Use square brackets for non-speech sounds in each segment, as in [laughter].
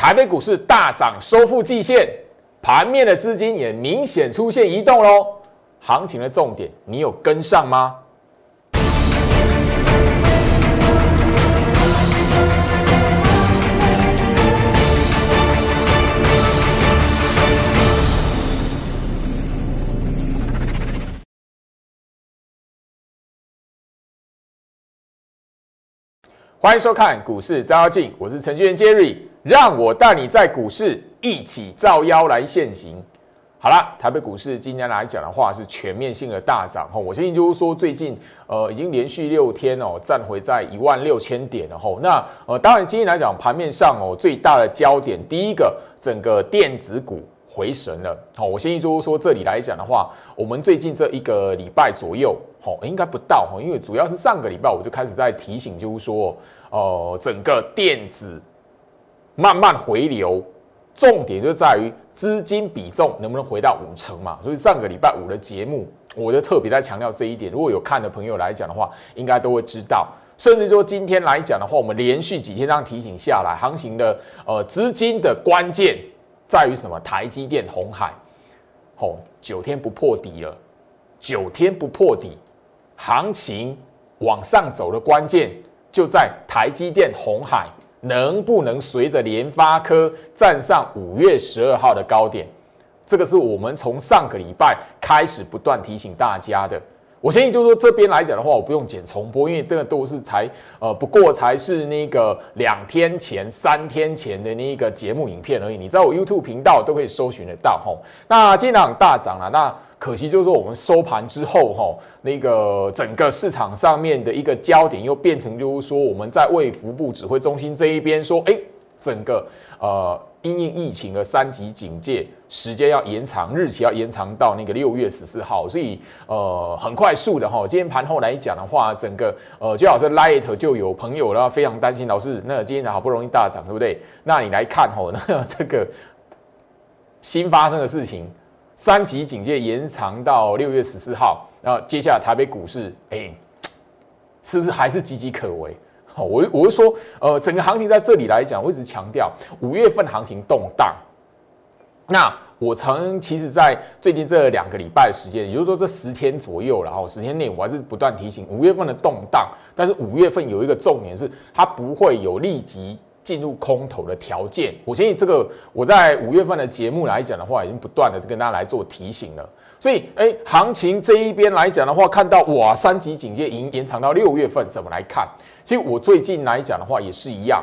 台北股市大涨，收复季线，盘面的资金也明显出现移动喽。行情的重点，你有跟上吗？欢迎收看股市照妖镜，我是程序员 Jerry，让我带你在股市一起造妖来现行。好了，台北股市今天来讲的话是全面性的大涨吼，我相信就是说最近呃已经连续六天哦站回在一万六千点了吼。那呃当然今天来讲盘面上哦最大的焦点，第一个整个电子股。回神了，好，我先说说这里来讲的话，我们最近这一个礼拜左右，好，应该不到哈，因为主要是上个礼拜我就开始在提醒，就是说，呃，整个电子慢慢回流，重点就在于资金比重能不能回到五成嘛，所以上个礼拜五的节目，我就特别在强调这一点。如果有看的朋友来讲的话，应该都会知道，甚至说今天来讲的话，我们连续几天这样提醒下来，行情的呃资金的关键。在于什么？台积电、红海，吼，九天不破底了，九天不破底，行情往上走的关键就在台积电、红海能不能随着联发科站上五月十二号的高点？这个是我们从上个礼拜开始不断提醒大家的。我相信，就是说这边来讲的话，我不用剪重播，因为这个都是才呃，不过才是那个两天前、三天前的那个节目影片而已。你在我 YouTube 频道都可以搜寻得到吼。那今天大涨了，那可惜就是说我们收盘之后哈，那个整个市场上面的一个焦点又变成就是说我们在卫福部指挥中心这一边说，哎，整个呃。因应疫情的三级警戒时间要延长，日期要延长到那个六月十四号，所以呃很快速的哈。今天盘后来讲的话，整个呃就好像 Light 就有朋友了，非常担心老师，那今天好不容易大涨，对不对？那你来看吼，那这个新发生的事情，三级警戒延长到六月十四号，然后接下来台北股市，哎，是不是还是岌岌可危？好，我我是说，呃，整个行情在这里来讲，我一直强调五月份行情动荡。那我曾其实，在最近这两个礼拜的时间，也就是说这十天左右，然后十天内，我还是不断提醒五月份的动荡。但是五月份有一个重点是，它不会有立即进入空头的条件。我相信这个，我在五月份的节目来讲的话，已经不断的跟大家来做提醒了。所以，哎，行情这一边来讲的话，看到哇，三级警戒已经延长到六月份，怎么来看？其实我最近来讲的话，也是一样，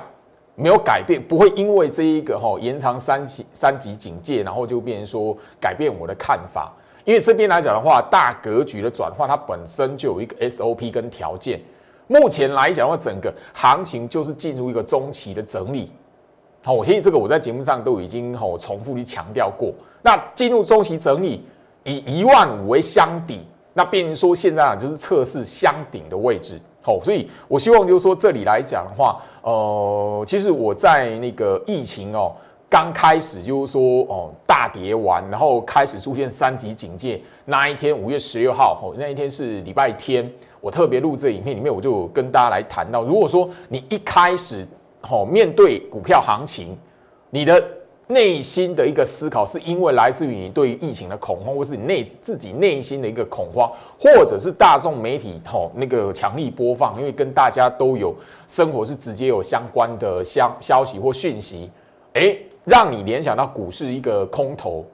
没有改变，不会因为这一个哈延长三级三级警戒，然后就变成说改变我的看法。因为这边来讲的话，大格局的转换，它本身就有一个 SOP 跟条件。目前来讲的话，整个行情就是进入一个中期的整理。好，我相信这个我在节目上都已经吼重复去强调过。那进入中期整理。以一万五为箱底，那变成说现在啊就是测试箱顶的位置，好，所以我希望就是说这里来讲的话，呃，其实我在那个疫情哦刚开始就是说哦大跌完，然后开始出现三级警戒那一天，五月十六号哦那一天是礼拜天，我特别录这影片里面我就跟大家来谈到，如果说你一开始哦面对股票行情，你的内心的一个思考，是因为来自于你对于疫情的恐慌，或是你内自己内心的一个恐慌，或者是大众媒体吼那个强力播放，因为跟大家都有生活是直接有相关的消消息或讯息，哎，让你联想到股市一个空头，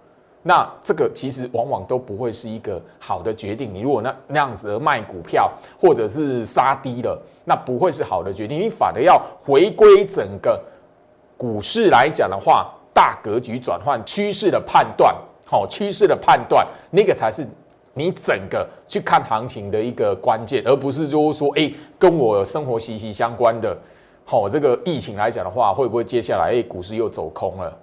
那这个其实往往都不会是一个好的决定。你如果那那样子而卖股票，或者是杀低了，那不会是好的决定。你反而要回归整个股市来讲的话。大格局转换趋势的判断，好趋势的判断，那个才是你整个去看行情的一个关键，而不是就是说，哎，跟我生活息息相关的，好这个疫情来讲的话，会不会接下来，哎，股市又走空了？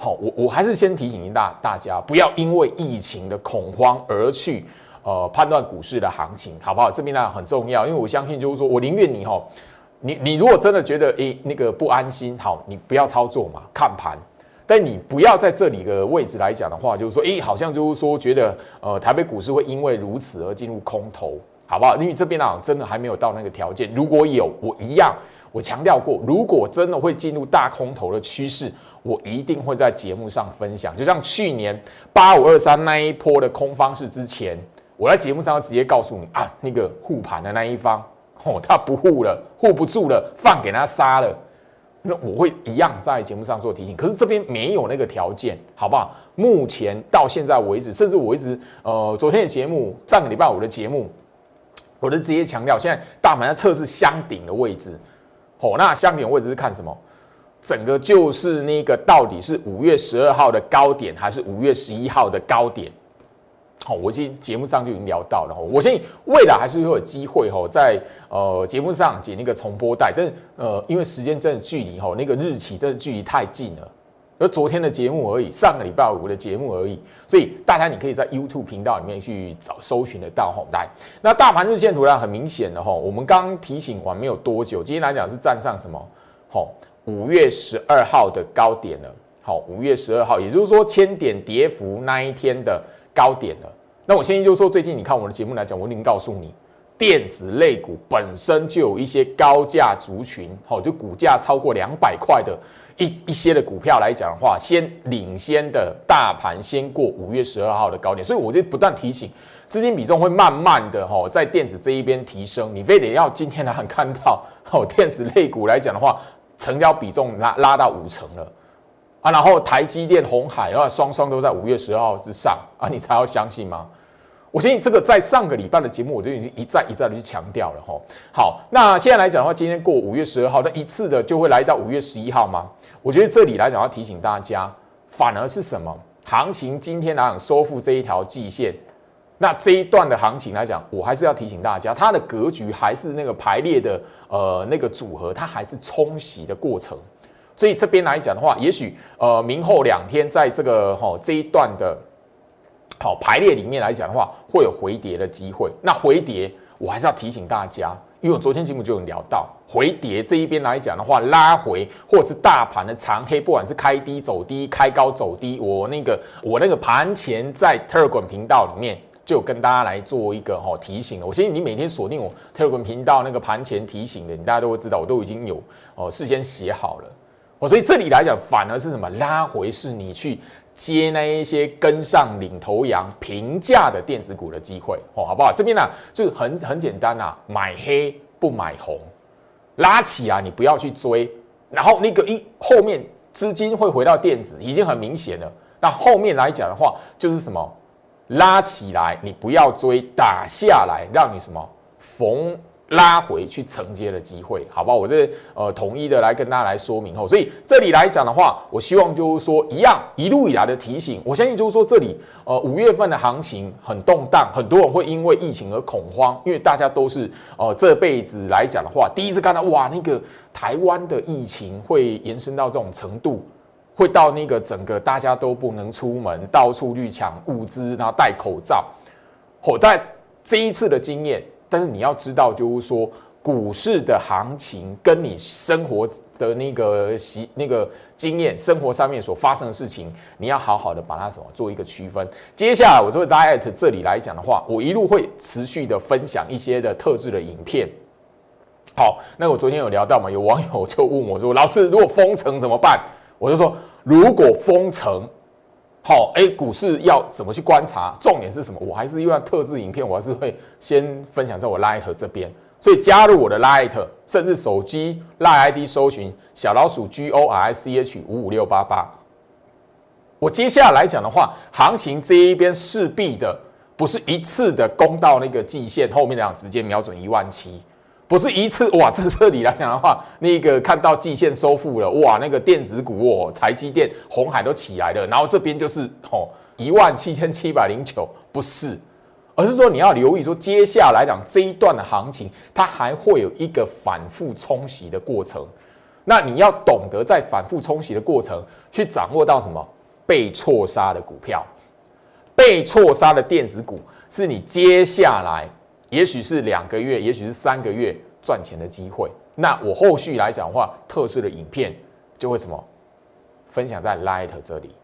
好，我我还是先提醒一大大家，不要因为疫情的恐慌而去呃判断股市的行情，好不好？这边呢很重要，因为我相信就是说我宁愿你哈。你你如果真的觉得诶那个不安心，好，你不要操作嘛，看盘。但你不要在这里的位置来讲的话，就是说，诶，好像就是说觉得呃台北股市会因为如此而进入空头，好不好？因为这边啊真的还没有到那个条件。如果有，我一样，我强调过，如果真的会进入大空头的趋势，我一定会在节目上分享。就像去年八五二三那一波的空方式之前，我在节目上直接告诉你啊，那个护盘的那一方，[laughs] 哦，他不护了，护不住了，放给他杀了。那我会一样在节目上做提醒，可是这边没有那个条件，好不好？目前到现在为止，甚至我一直呃，昨天的节目，上个礼拜五的节目，我都直接强调，现在大盘在测试箱顶的位置。哦，那箱顶位置是看什么？整个就是那个到底是五月十二号的高点，还是五月十一号的高点？好，我今天节目上就已经聊到了。我相信未来还是会有机会哈，在呃节目上解那个重播带，但是呃，因为时间真的距离哈，那个日期真的距离太近了，而昨天的节目而已，上个礼拜五的节目而已，所以大家你可以在 YouTube 频道里面去找搜寻得到吼。来，那大盘日线图呢，很明显的吼，我们刚提醒完没有多久，今天来讲是站上什么？吼，五月十二号的高点了。好，五月十二号，也就是说千点跌幅那一天的。高点了，那我先就说，最近你看我的节目来讲，我已经告诉你，电子类股本身就有一些高价族群，好，就股价超过两百块的一一些的股票来讲的话，先领先的大盘先过五月十二号的高点，所以我就不断提醒，资金比重会慢慢的哈在电子这一边提升，你非得要今天来看到哦，电子类股来讲的话，成交比重拉拉到五成了。啊，然后台积电、红海，然后双双都在五月十二号之上啊，你才要相信吗？我相信这个在上个礼拜的节目我就已经一再一再的去强调了哈。好，那现在来讲的话，今天过五月十二号，那一次的就会来到五月十一号吗？我觉得这里来讲要提醒大家，反而是什么？行情今天来讲收复这一条季线，那这一段的行情来讲，我还是要提醒大家，它的格局还是那个排列的呃那个组合，它还是冲洗的过程。所以这边来讲的话，也许呃明后两天在这个哈这一段的好排列里面来讲的话，会有回跌的机会。那回跌，我还是要提醒大家，因为我昨天节目就有聊到回跌这一边来讲的话，拉回或者是大盘的长黑，不管是开低走低、开高走低，我那个我那个盘前在 Telegram 频道里面就跟大家来做一个哈提醒了。我相信你每天锁定我 Telegram 频道那个盘前提醒的，你大家都会知道，我都已经有哦事先写好了。哦，所以这里来讲，反而是什么拉回，是你去接那一些跟上领头羊、平价的电子股的机会，哦，好不好？这边呢，就很很简单呐，买黑不买红，拉起啊，你不要去追，然后那个一后面资金会回到电子，已经很明显了。那后面来讲的话，就是什么拉起来，你不要追，打下来，让你什么逢。拉回去承接的机会，好不好？我这呃统一的来跟大家来说明后，所以这里来讲的话，我希望就是说一样一路以来的提醒，我相信就是说这里呃五月份的行情很动荡，很多人会因为疫情而恐慌，因为大家都是呃这辈子来讲的话，第一次看到哇那个台湾的疫情会延伸到这种程度，会到那个整个大家都不能出门，到处去抢物资，然后戴口罩，好，但这一次的经验。但是你要知道，就是说股市的行情跟你生活的那个习那个经验、生活上面所发生的事情，你要好好的把它什么做一个区分。接下来我就会 diet 这里来讲的话，我一路会持续的分享一些的特制的影片。好，那我昨天有聊到嘛，有网友就问我说：“老师，如果封城怎么办？”我就说：“如果封城。”好，哎，股市要怎么去观察？重点是什么？我还是用特制影片，我还是会先分享在我 Light 这边。所以加入我的 Light，甚至手机 Light ID 搜寻小老鼠 G O R I C H 五五六八八。我接下来讲的话，行情这一边势必的不是一次的攻到那个季线后面这样，直接瞄准一万七。不是一次哇，在这里来讲的话，那个看到季线收复了哇，那个电子股哦，台积电、红海都起来了，然后这边就是哦一万七千七百零九，不是，而是说你要留意说，接下来讲这一段的行情，它还会有一个反复冲洗的过程，那你要懂得在反复冲洗的过程去掌握到什么被错杀的股票，被错杀的电子股是你接下来。也许是两个月，也许是三个月赚钱的机会。那我后续来讲的话，特色的影片就会什么分享在 Light 这里。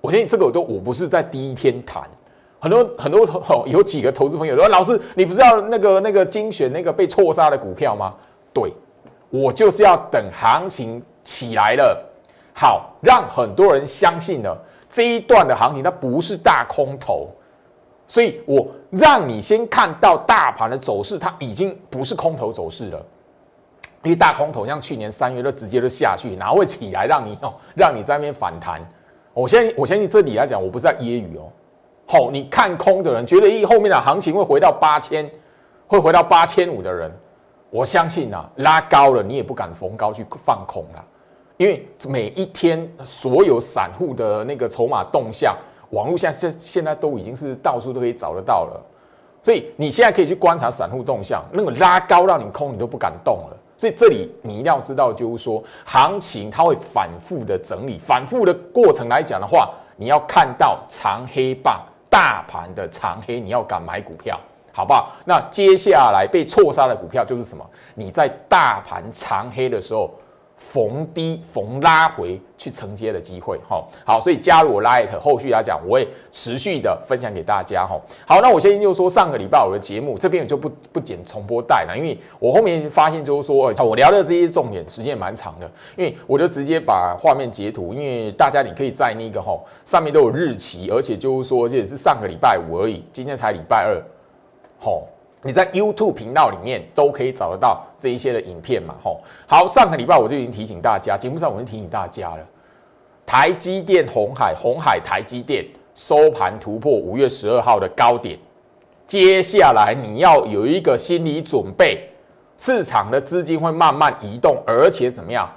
我相信这个我都我不是在第一天谈，很多很多投有几个投资朋友说：“老师，你不是要那个那个精选那个被错杀的股票吗？”对，我就是要等行情起来了，好让很多人相信了这一段的行情它不是大空头，所以我让你先看到大盘的走势，它已经不是空头走势了。因为大空头像去年三月就直接就下去，哪会起来让你哦，让你在那边反弹？我先我相信这里来讲，我不是在揶揄哦。好，你看空的人觉得一后面的行情会回到八千，会回到八千五的人，我相信啊，拉高了你也不敢逢高去放空了，因为每一天所有散户的那个筹码动向，网络现在现现在都已经是到处都可以找得到了，所以你现在可以去观察散户动向，那个拉高让你空，你都不敢动了。所以这里你一定要知道，就是说行情它会反复的整理，反复的过程来讲的话，你要看到长黑棒，大盘的长黑，你要敢买股票，好不好？那接下来被错杀的股票就是什么？你在大盘长黑的时候。逢低逢拉回去承接的机会，哈好，所以加入我 Light，后续来讲我会持续的分享给大家，哈好，那我先就说上个礼拜我的节目这边我就不不剪重播带了，因为我后面发现就是说，我聊的这些重点时间也蛮长的，因为我就直接把画面截图，因为大家你可以在那个哈上面都有日期，而且就是说这也是上个礼拜五而已，今天才礼拜二，好。你在 YouTube 频道里面都可以找得到这一些的影片嘛？吼，好，上个礼拜我就已经提醒大家，节目上我已经提醒大家了。台积电、红海、红海、台积电收盘突破五月十二号的高点，接下来你要有一个心理准备，市场的资金会慢慢移动，而且怎么样？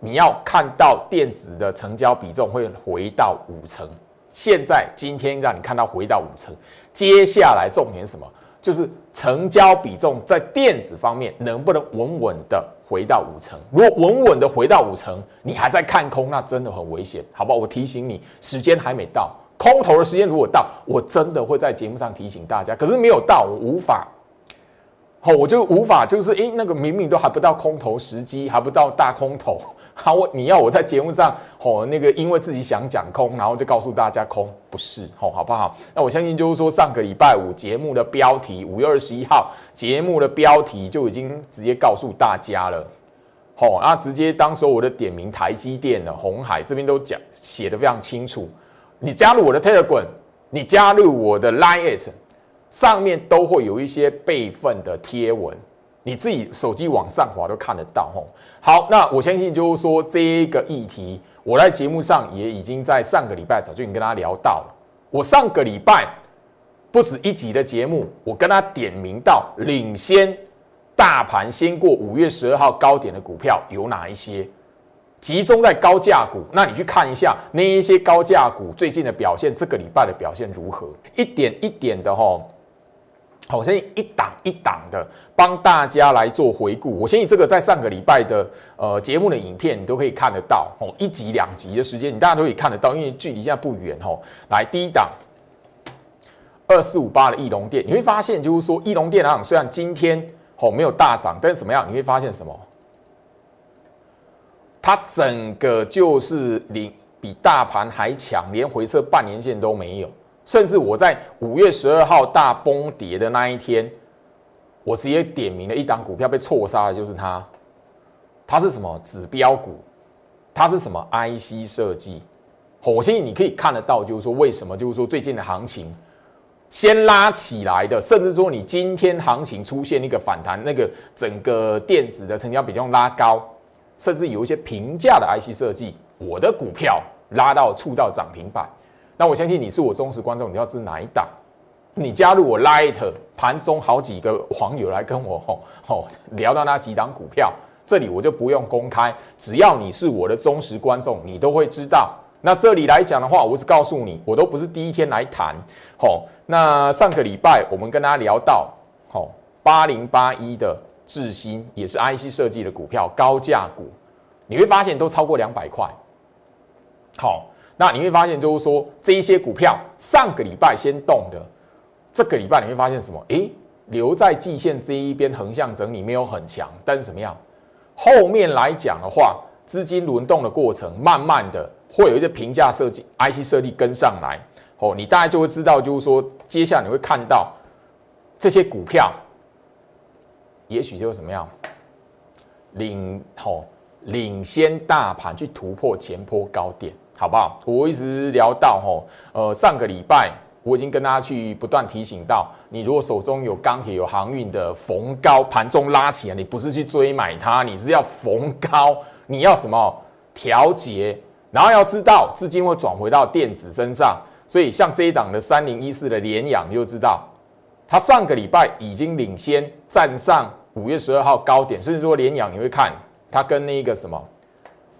你要看到电子的成交比重会回到五成。现在今天让你看到回到五成，接下来重点什么？就是成交比重在电子方面能不能稳稳的回到五成？如果稳稳的回到五成，你还在看空，那真的很危险，好不好？我提醒你，时间还没到，空头的时间如果到，我真的会在节目上提醒大家。可是没有到，我无法，好，我就无法，就是诶，那个明明都还不到空头时机，还不到大空头。好，我你要我在节目上吼那个，因为自己想讲空，然后就告诉大家空不是吼，好不好？那我相信就是说，上个礼拜五节目的标题，五月二十一号节目的标题就已经直接告诉大家了，吼，那直接当时候我的点名台积电的红海这边都讲写的非常清楚，你加入我的 Telegram，你加入我的 Line，上面都会有一些备份的贴文。你自己手机往上滑都看得到吼。好，那我相信就是说这个议题，我在节目上也已经在上个礼拜早就已经跟他聊到了。我上个礼拜不止一集的节目，我跟他点名到领先大盘先过五月十二号高点的股票有哪一些，集中在高价股。那你去看一下那一些高价股最近的表现，这个礼拜的表现如何？一点一点的吼。好，我相信一档一档的帮大家来做回顾。我相信这个在上个礼拜的呃节目的影片，你都可以看得到。哦，一集两集的时间，你大家都可以看得到，因为距离现在不远。哦，来第一档二四五八的翼龙店，你会发现就是说翼龙店啊，虽然今天哦没有大涨，但是怎么样？你会发现什么？它整个就是零比大盘还强，连回撤半年线都没有。甚至我在五月十二号大崩跌的那一天，我直接点名了一档股票被错杀的，就是它。它是什么指标股？它是什么 IC 设计？我相信你可以看得到，就是说为什么，就是说最近的行情先拉起来的，甚至说你今天行情出现一个反弹，那个整个电子的成交比重拉高，甚至有一些平价的 IC 设计，我的股票拉到触到涨停板。那我相信你是我忠实观众，你要知哪一档？你加入我 Light 盘中好几个网友来跟我吼吼聊到那几档股票，这里我就不用公开，只要你是我的忠实观众，你都会知道。那这里来讲的话，我是告诉你，我都不是第一天来谈。吼，那上个礼拜我们跟大家聊到，吼八零八一的智新也是 IC 设计的股票，高价股，你会发现都超过两百块。好。那你会发现，就是说这一些股票上个礼拜先动的，这个礼拜你会发现什么？诶，留在季线这一边横向整理没有很强，但是怎么样？后面来讲的话，资金轮动的过程，慢慢的会有一些评价设计 IC 设计跟上来，哦，你大概就会知道，就是说接下来你会看到这些股票，也许就是什么样，领吼领先大盘去突破前坡高点，好不好？我一直聊到吼，呃，上个礼拜我已经跟大家去不断提醒到，你如果手中有钢铁、有航运的逢高盘中拉起来，你不是去追买它，你是要逢高，你要什么调节，然后要知道资金会转回到电子身上，所以像这一档的三零一四的联阳，你就知道。它上个礼拜已经领先站上五月十二号高点，甚至说联阳，你会看它跟那个什么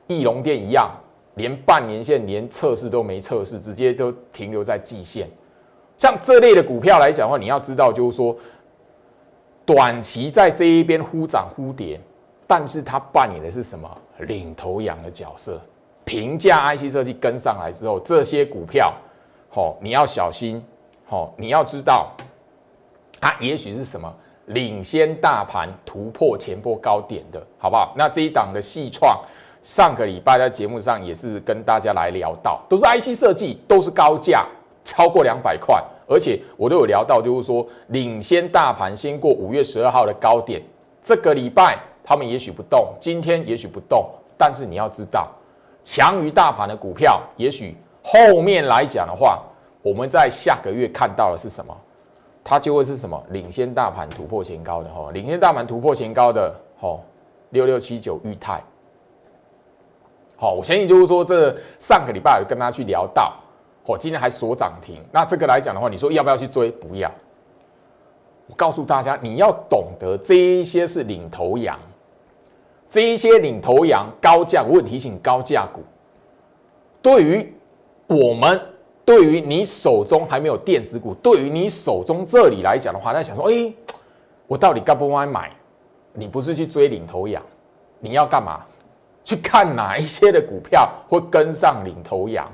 翼龙店一样，连半年线连测试都没测试，直接都停留在季线。像这类的股票来讲的话，你要知道就是说，短期在这一边忽涨忽跌，但是它扮演的是什么领头羊的角色？平价 IC 设计跟上来之后，这些股票，吼，你要小心，吼，你要知道。它也许是什么领先大盘突破前波高点的，好不好？那这一档的细创，上个礼拜在节目上也是跟大家来聊到，都是 IC 设计，都是高价，超过两百块，而且我都有聊到，就是说领先大盘先过五月十二号的高点，这个礼拜他们也许不动，今天也许不动，但是你要知道，强于大盘的股票，也许后面来讲的话，我们在下个月看到的是什么？它就会是什么？领先大盘突破前高的哈，领先大盘突破前高的哈，六六七九裕泰，好，我相信就是说这上个礼拜有跟大家去聊到，哦，今天还锁涨停，那这个来讲的话，你说要不要去追？不要。我告诉大家，你要懂得这一些是领头羊，这一些领头羊高价，我提醒高价股，对于我们。对于你手中还没有电子股，对于你手中这里来讲的话，那想说，哎，我到底该不该买？你不是去追领头羊，你要干嘛？去看哪一些的股票会跟上领头羊？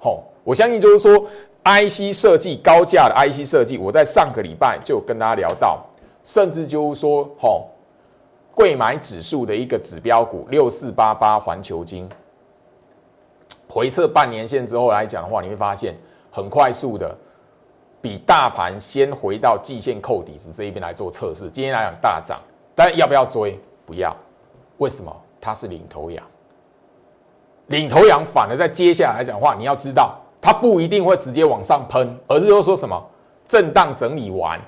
吼，我相信就是说，IC 设计高价的 IC 设计，我在上个礼拜就跟大家聊到，甚至就是说，吼，贵买指数的一个指标股六四八八环球金。回测半年线之后来讲的话，你会发现很快速的，比大盘先回到季线扣底时这一边来做测试。今天来讲大涨，但要不要追？不要。为什么？它是领头羊。领头羊反而在接下来讲话，你要知道，它不一定会直接往上喷，而是说说什么震荡整理完，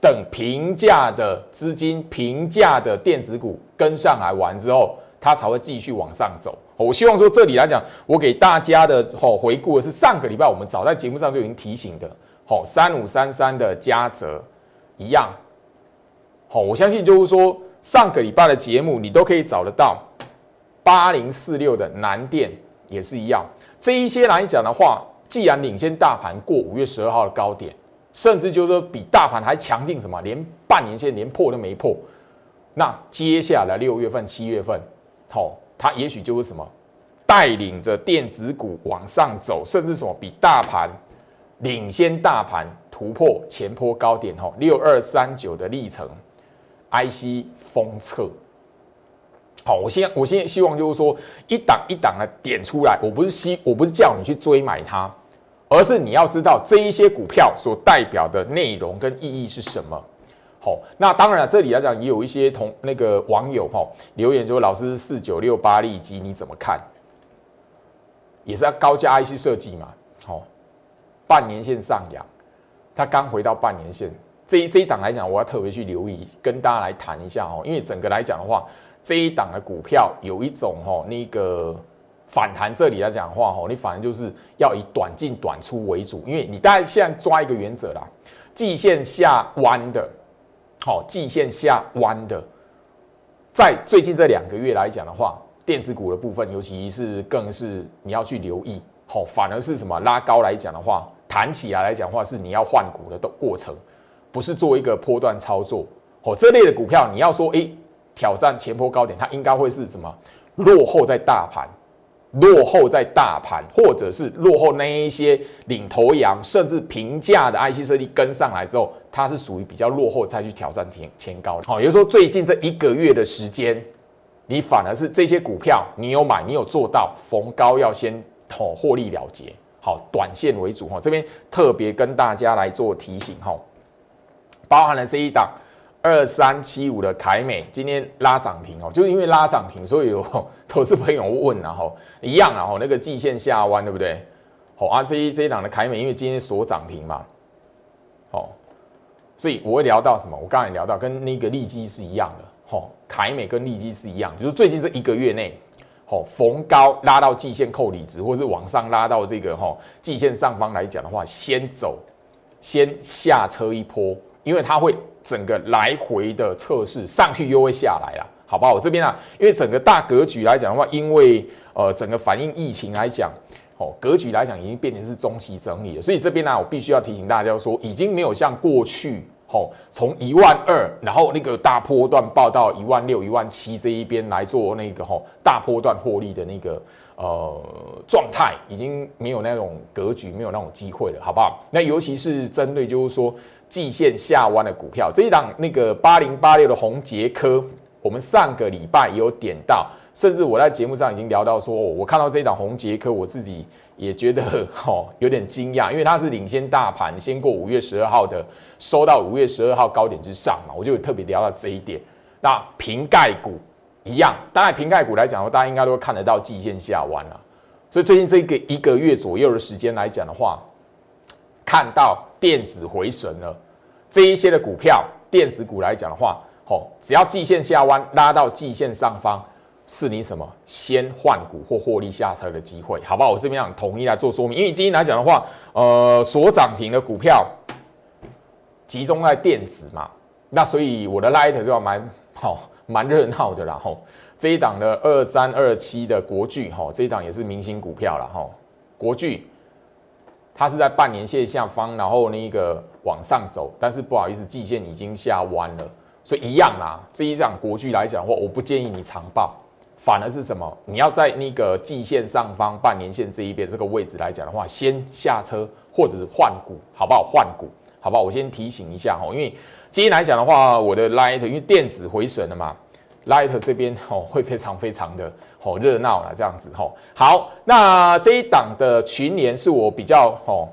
等平价的资金、平价的电子股跟上来完之后。它才会继续往上走。我希望说这里来讲，我给大家的吼回顾的是上个礼拜我们早在节目上就已经提醒的，吼三五三三的嘉泽一样，好，我相信就是说上个礼拜的节目你都可以找得到，八零四六的南电也是一样。这一些来讲的话，既然领先大盘过五月十二号的高点，甚至就是说比大盘还强劲，什么连半年线连破都没破，那接下来六月份、七月份。好，它也许就是什么，带领着电子股往上走，甚至什么比大盘领先大盘突破前坡高点。吼，六二三九的历程，IC 封测。好，我现我现在希望就是说一档一档的点出来，我不是希我不是叫你去追买它，而是你要知道这一些股票所代表的内容跟意义是什么。好，那当然了这里来讲也有一些同那个网友哈留言说，老师四九六八利基你怎么看？也是要高价 IC 设计嘛。好，半年线上扬，它刚回到半年线，这一这一档来讲，我要特别去留意，跟大家来谈一下哦。因为整个来讲的话，这一档的股票有一种哈那个反弹，这里来讲的话哈，你反正就是要以短进短出为主，因为你大概现在抓一个原则啦，季线下弯的。好，季线下弯的，在最近这两个月来讲的话，电子股的部分，尤其是更是你要去留意。好，反而是什么拉高来讲的话，弹起来来讲话是你要换股的过程，不是做一个波段操作。哦，这类的股票，你要说诶挑战前波高点，它应该会是什么落后在大盘。落后在大盘，或者是落后那一些领头羊，甚至平价的 IC 设计跟上来之后，它是属于比较落后再去挑战前前高的。好，也就是说最近这一个月的时间，你反而是这些股票你有买，你有做到逢高要先哦获利了结，好，短线为主哈。这边特别跟大家来做提醒哈，包含了这一档二三七五的凯美今天拉涨停哦，就是因为拉涨停，所以有 [laughs] 投资朋友问然后一样然后那个季线下弯对不对？好啊，这一这一档的凯美因为今天锁涨停嘛，哦，所以我会聊到什么？我刚才聊到跟那个利基是一样的，吼，凯美跟利基是一样，就是最近这一个月内。哦，逢高拉到季线扣离值，或是往上拉到这个吼季线上方来讲的话，先走，先下车一波，因为它会整个来回的测试，上去又会下来了，好不好？我这边啊，因为整个大格局来讲的话，因为呃整个反映疫情来讲，哦格局来讲已经变成是中期整理了，所以这边呢，我必须要提醒大家说，已经没有像过去。哦，从一万二，然后那个大波段报到一万六、一万七这一边来做那个哦大波段获利的那个呃状态，已经没有那种格局，没有那种机会了，好不好？那尤其是针对就是说季线下弯的股票，这一档那个八零八六的红杰科，我们上个礼拜也有点到，甚至我在节目上已经聊到说，我看到这一档红杰科，我自己。也觉得哦有点惊讶，因为它是领先大盘，先过五月十二号的，收到五月十二号高点之上嘛，我就特别聊到这一点。那瓶盖股一样，当然瓶盖股来讲的话，大家应该都看得到季线下弯了。所以最近这个一个月左右的时间来讲的话，看到电子回神了，这一些的股票，电子股来讲的话，吼，只要季线下弯拉到季线上方。是你什么先换股或获利下车的机会，好不好？我这边想统一来做说明，因为今天来讲的话，呃，所涨停的股票集中在电子嘛，那所以我的 light 就要蛮好蛮热闹的啦吼。这一档的二三二七的国巨哈，这一档也是明星股票了哈。国巨它是在半年线下方，然后那个往上走，但是不好意思，季线已经下弯了，所以一样啦。这一档国巨来讲的话，我不建议你长报。反而是什么？你要在那个季线上方半年线这一边这个位置来讲的话，先下车或者是换股，好不好？换股，好不好？我先提醒一下哈，因为今天来讲的话，我的 Light 因为电子回神了嘛，Light 这边哦会非常非常的哦热闹了这样子哈。好，那这一档的群联是我比较哦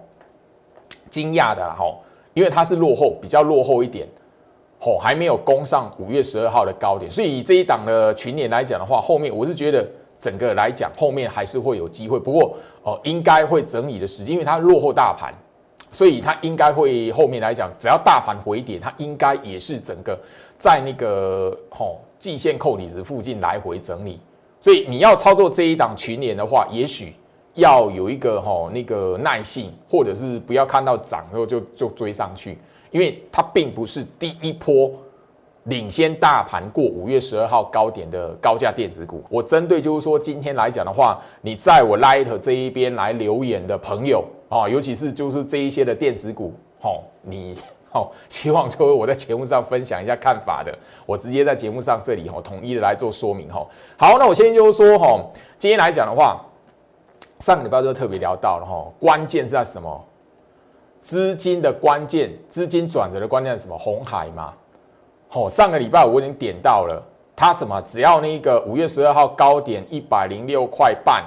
惊讶的哈，因为它是落后，比较落后一点。哦，还没有攻上五月十二号的高点，所以以这一档的群年来讲的话，后面我是觉得整个来讲后面还是会有机会，不过哦，应该会整理的时间，因为它落后大盘，所以它应该会后面来讲，只要大盘回点，它应该也是整个在那个吼季线扣底值附近来回整理，所以你要操作这一档群年的话，也许要有一个吼那个耐性，或者是不要看到涨然后就就追上去。因为它并不是第一波领先大盘过五月十二号高点的高价电子股。我针对就是说今天来讲的话，你在我 Light 这一边来留言的朋友啊，尤其是就是这一些的电子股，吼，你哦希望说我在节目上分享一下看法的，我直接在节目上这里吼统一的来做说明吼。好，那我先就是说吼，今天来讲的话，上个礼拜就特别聊到了吼，关键是在什么？资金的关键，资金转折的关键是什么？红海嘛，好，上个礼拜我已经点到了，它什么？只要那个五月十二号高点一百零六块半，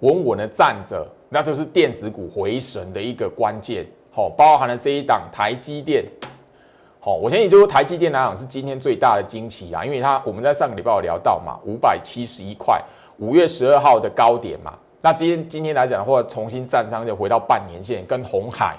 稳稳的站着，那就是电子股回神的一个关键。好，包含了这一档台积电。好，我相信就是台积电来讲是今天最大的惊奇啊，因为它我们在上个礼拜有聊到嘛，五百七十一块，五月十二号的高点嘛。那今天今天来讲的话，重新站上就回到半年线，跟红海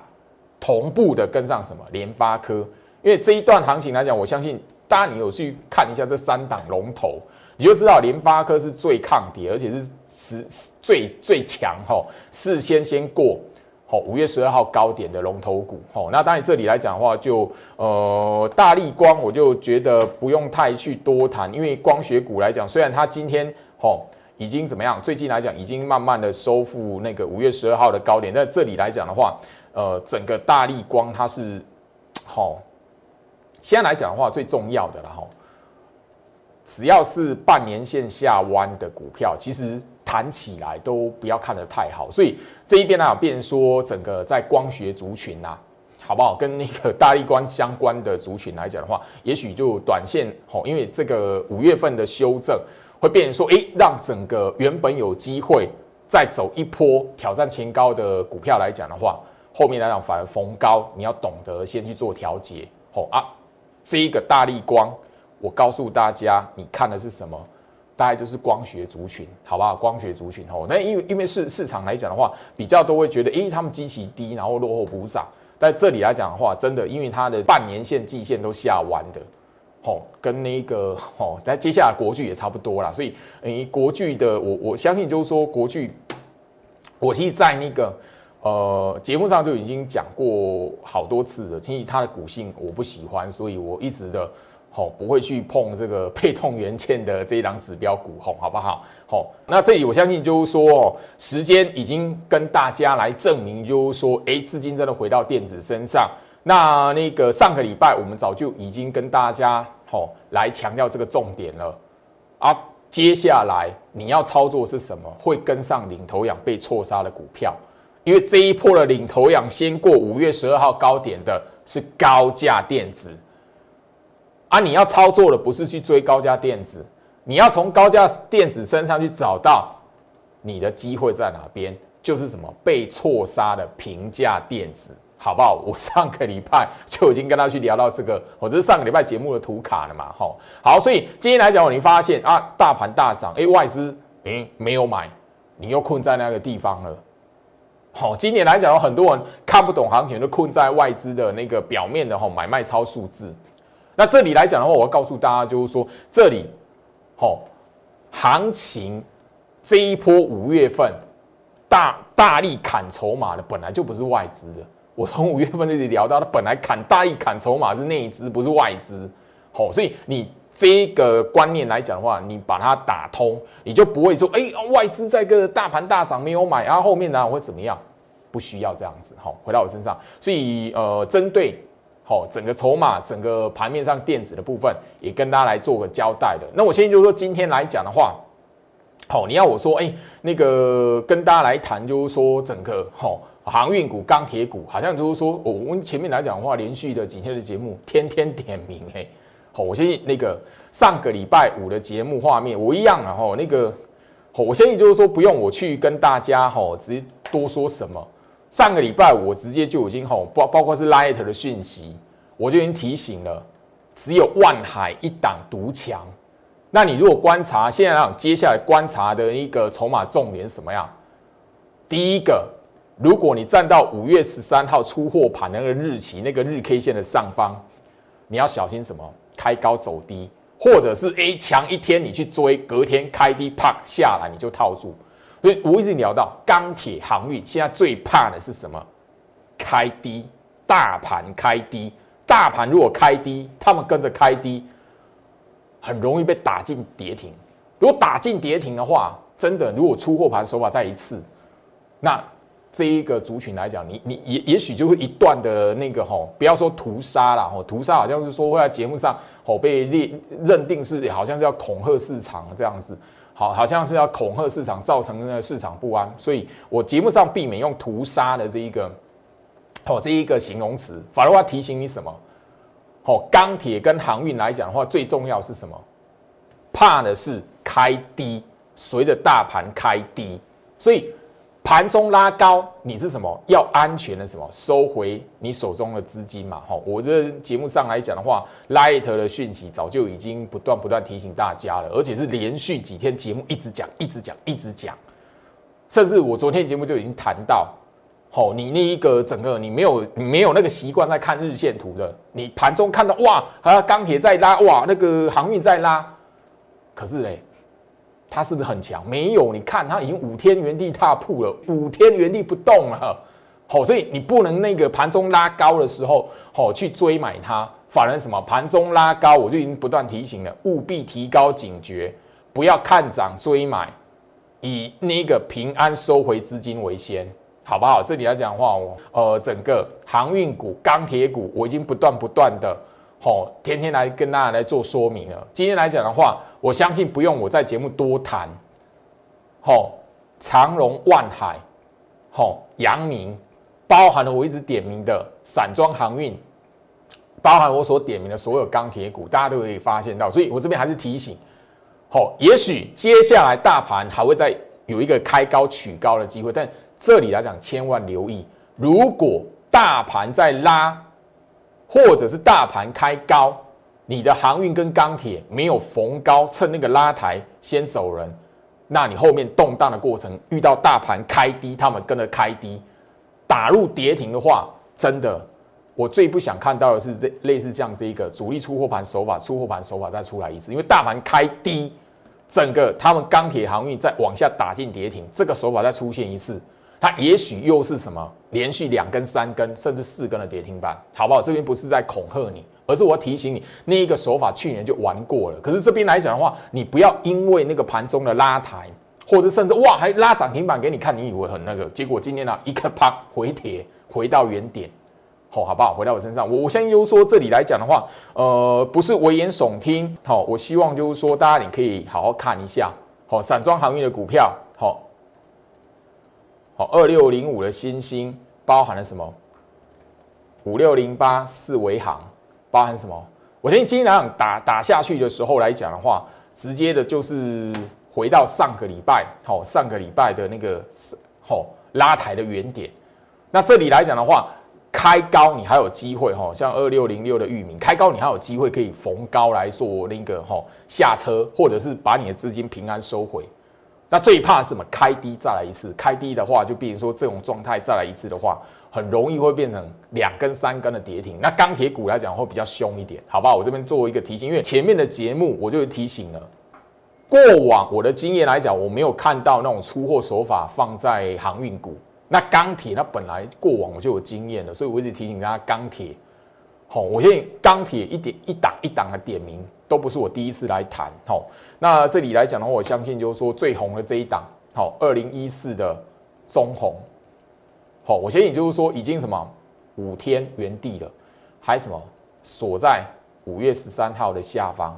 同步的跟上什么联发科，因为这一段行情来讲，我相信大家你有去看一下这三档龙头，你就知道联发科是最抗跌，而且是是最最强哈，事先先过好五月十二号高点的龙头股哈。那当然这里来讲的话，就呃大力光，我就觉得不用太去多谈，因为光学股来讲，虽然它今天哈。已经怎么样？最近来讲，已经慢慢的收复那个五月十二号的高点。在这里来讲的话，呃，整个大力光它是好，现在来讲的话，最重要的了哈。只要是半年线下弯的股票，其实弹起来都不要看得太好。所以这一边呢，变说整个在光学族群呐，好不好？跟那个大力光相关的族群来讲的话，也许就短线好，因为这个五月份的修正。会变成说，哎，让整个原本有机会再走一波挑战前高的股票来讲的话，后面来讲反而逢高，你要懂得先去做调节，吼啊，这一个大力光，我告诉大家，你看的是什么？大概就是光学族群，好不好？光学族群哦，那因为因为市市场来讲的话，比较都会觉得，诶，他们基期低，然后落后补涨。但这里来讲的话，真的，因为它的半年线、季线都下弯的，吼，跟那个吼，[laughs] 那接下来国剧也差不多啦。所以，诶，国剧的，我我相信就是说，国剧，我其实在那个呃节目上就已经讲过好多次了。其实它的股性我不喜欢，所以我一直的。好，不会去碰这个配动元件的这一档指标股，吼，好不好？好，那这里我相信就是说，哦，时间已经跟大家来证明，就是说，哎，资金真的回到电子身上。那那个上个礼拜我们早就已经跟大家，吼，来强调这个重点了。啊，接下来你要操作是什么？会跟上领头羊被错杀的股票，因为这一波的领头羊先过五月十二号高点的是高价电子。啊，你要操作的不是去追高价电子，你要从高价电子身上去找到你的机会在哪边，就是什么被错杀的平价电子，好不好？我上个礼拜就已经跟他去聊到这个，我这是上个礼拜节目的图卡了嘛，吼，好，所以今天来讲，你发现啊，大盘大涨，哎，外资嗯没有买，你又困在那个地方了，好，今年来讲，有很多人看不懂行情，都困在外资的那个表面的吼买卖超数字。那这里来讲的话，我要告诉大家，就是说这里，好，行情这一波五月份大大力砍筹码的，本来就不是外资的。我从五月份就聊到，它本来砍大力砍筹码是内资，不是外资。好，所以你这个观念来讲的话，你把它打通，你就不会说，哎，外资在个大盘大涨没有买，然后后面呢会怎么样？不需要这样子。好，回到我身上，所以呃，针对。好，整个筹码，整个盘面上电子的部分也跟大家来做个交代的。那我现在就是说，今天来讲的话，好，你要我说，哎，那个跟大家来谈，就是说整个好航运股、钢铁股，好像就是说，我们前面来讲的话，连续的几天的节目，天天点名，嘿，好，我相信那个上个礼拜五的节目画面，我一样啊，哈，那个，好，我相信就是说，不用我去跟大家哈，直接多说什么。上个礼拜我直接就已经吼包包括是 Light 的讯息，我就已经提醒了，只有万海一档独强。那你如果观察现在讲接下来观察的一个筹码重点什么样？第一个，如果你站到五月十三号出货盘那个日期那个日 K 线的上方，你要小心什么？开高走低，或者是 A 强一天你去追，隔天开低啪下来你就套住。所以我一直聊到钢铁航运，现在最怕的是什么？开低，大盘开低，大盘如果开低，他们跟着开低，很容易被打进跌停。如果打进跌停的话，真的，如果出货盘手法再一次，那这一个族群来讲，你你也也许就会一段的那个吼，不要说屠杀了吼，屠杀好像是说会在节目上吼被列认定是好像是要恐吓市场这样子。好，好像是要恐吓市场，造成那个市场不安，所以我节目上避免用屠杀的这一个，哦，这一个形容词，反而我要提醒你什么？哦，钢铁跟航运来讲的话，最重要是什么？怕的是开低，随着大盘开低，所以。盘中拉高，你是什么？要安全的什么？收回你手中的资金嘛？哈，我这节目上来讲的话，Light 的讯息早就已经不断不断提醒大家了，而且是连续几天节目一直讲，一直讲，一直讲，甚至我昨天节目就已经谈到，好，你那一个整个你没有没有那个习惯在看日线图的，你盘中看到哇，啊钢铁在拉，哇那个航运在拉，可是嘞。它是不是很强？没有，你看它已经五天原地踏步了，五天原地不动了，好，所以你不能那个盘中拉高的时候，好去追买它，反而什么盘中拉高，我就已经不断提醒了，务必提高警觉，不要看涨追买，以那个平安收回资金为先，好不好？这里来讲的话，我呃整个航运股、钢铁股，我已经不断不断的。好，天天来跟大家来做说明了。今天来讲的话，我相信不用我在节目多谈。好，长荣、万海、好阳明，包含了我一直点名的散装航运，包含我所点名的所有钢铁股，大家都可以发现到。所以我这边还是提醒，好，也许接下来大盘还会再有一个开高取高的机会，但这里来讲，千万留意，如果大盘在拉。或者是大盘开高，你的航运跟钢铁没有逢高趁那个拉抬先走人，那你后面动荡的过程遇到大盘开低，他们跟着开低，打入跌停的话，真的，我最不想看到的是类类似这样这一个主力出货盘手法，出货盘手法再出来一次，因为大盘开低，整个他们钢铁航运再往下打进跌停，这个手法再出现一次。它也许又是什么连续两根、三根，甚至四根的跌停板，好不好？这边不是在恐吓你，而是我要提醒你，那一个手法去年就玩过了。可是这边来讲的话，你不要因为那个盘中的拉抬，或者甚至哇还拉涨停板给你看，你以为很那个，结果今天呢一个啪回帖回到原点，好，好不好？回到我身上，我我相信就是说这里来讲的话，呃，不是危言耸听，好，我希望就是说大家你可以好好看一下，好，散装航运的股票，好。二六零五的新星包含了什么？五六零八四维行包含什么？我相信今天打打下去的时候来讲的话，直接的就是回到上个礼拜，好上个礼拜的那个好拉抬的原点。那这里来讲的话，开高你还有机会哈，像二六零六的域名开高你还有机会可以逢高来做那个哈下车，或者是把你的资金平安收回。那最怕什么？开低再来一次，开低的话就变成说这种状态再来一次的话，很容易会变成两根、三根的跌停。那钢铁股来讲会比较凶一点，好不好？我这边作为一个提醒，因为前面的节目我就提醒了，过往我的经验来讲，我没有看到那种出货手法放在航运股。那钢铁那本来过往我就有经验了，所以我一直提醒大家钢铁。好，我现在钢铁一点一档一档的点名，都不是我第一次来谈。好，那这里来讲的话，我相信就是说最红的这一档，好，二零一四的中红。好，我相信就是说已经什么五天原地了，还什么锁在五月十三号的下方。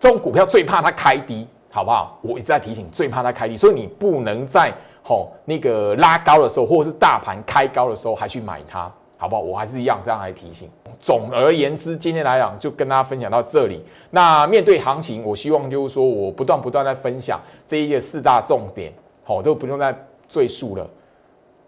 这种股票最怕它开低，好不好？我一直在提醒，最怕它开低，所以你不能在好那个拉高的时候，或者是大盘开高的时候还去买它。好不好？我还是一样这样来提醒。总而言之，今天来讲就跟大家分享到这里。那面对行情，我希望就是说我不断不断在分享这一些四大重点，好都不用再赘述了。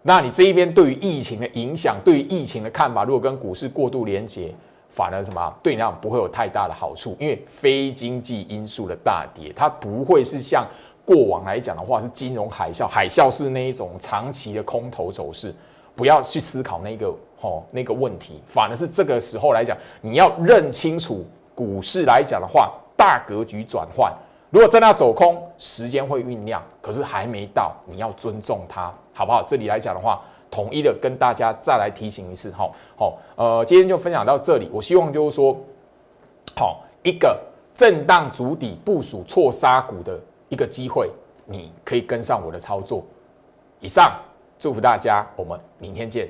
那你这一边对于疫情的影响，对于疫情的看法，如果跟股市过度连接，反而什么对你来讲不会有太大的好处，因为非经济因素的大跌，它不会是像过往来讲的话是金融海啸，海啸是那一种长期的空头走势。不要去思考那个哦那个问题，反而是这个时候来讲，你要认清楚股市来讲的话，大格局转换。如果真的要走空，时间会酝酿，可是还没到，你要尊重它，好不好？这里来讲的话，统一的跟大家再来提醒一次，哈，好，呃，今天就分享到这里。我希望就是说，好一个震荡足底部署错杀股的一个机会，你可以跟上我的操作。以上。祝福大家，我们明天见。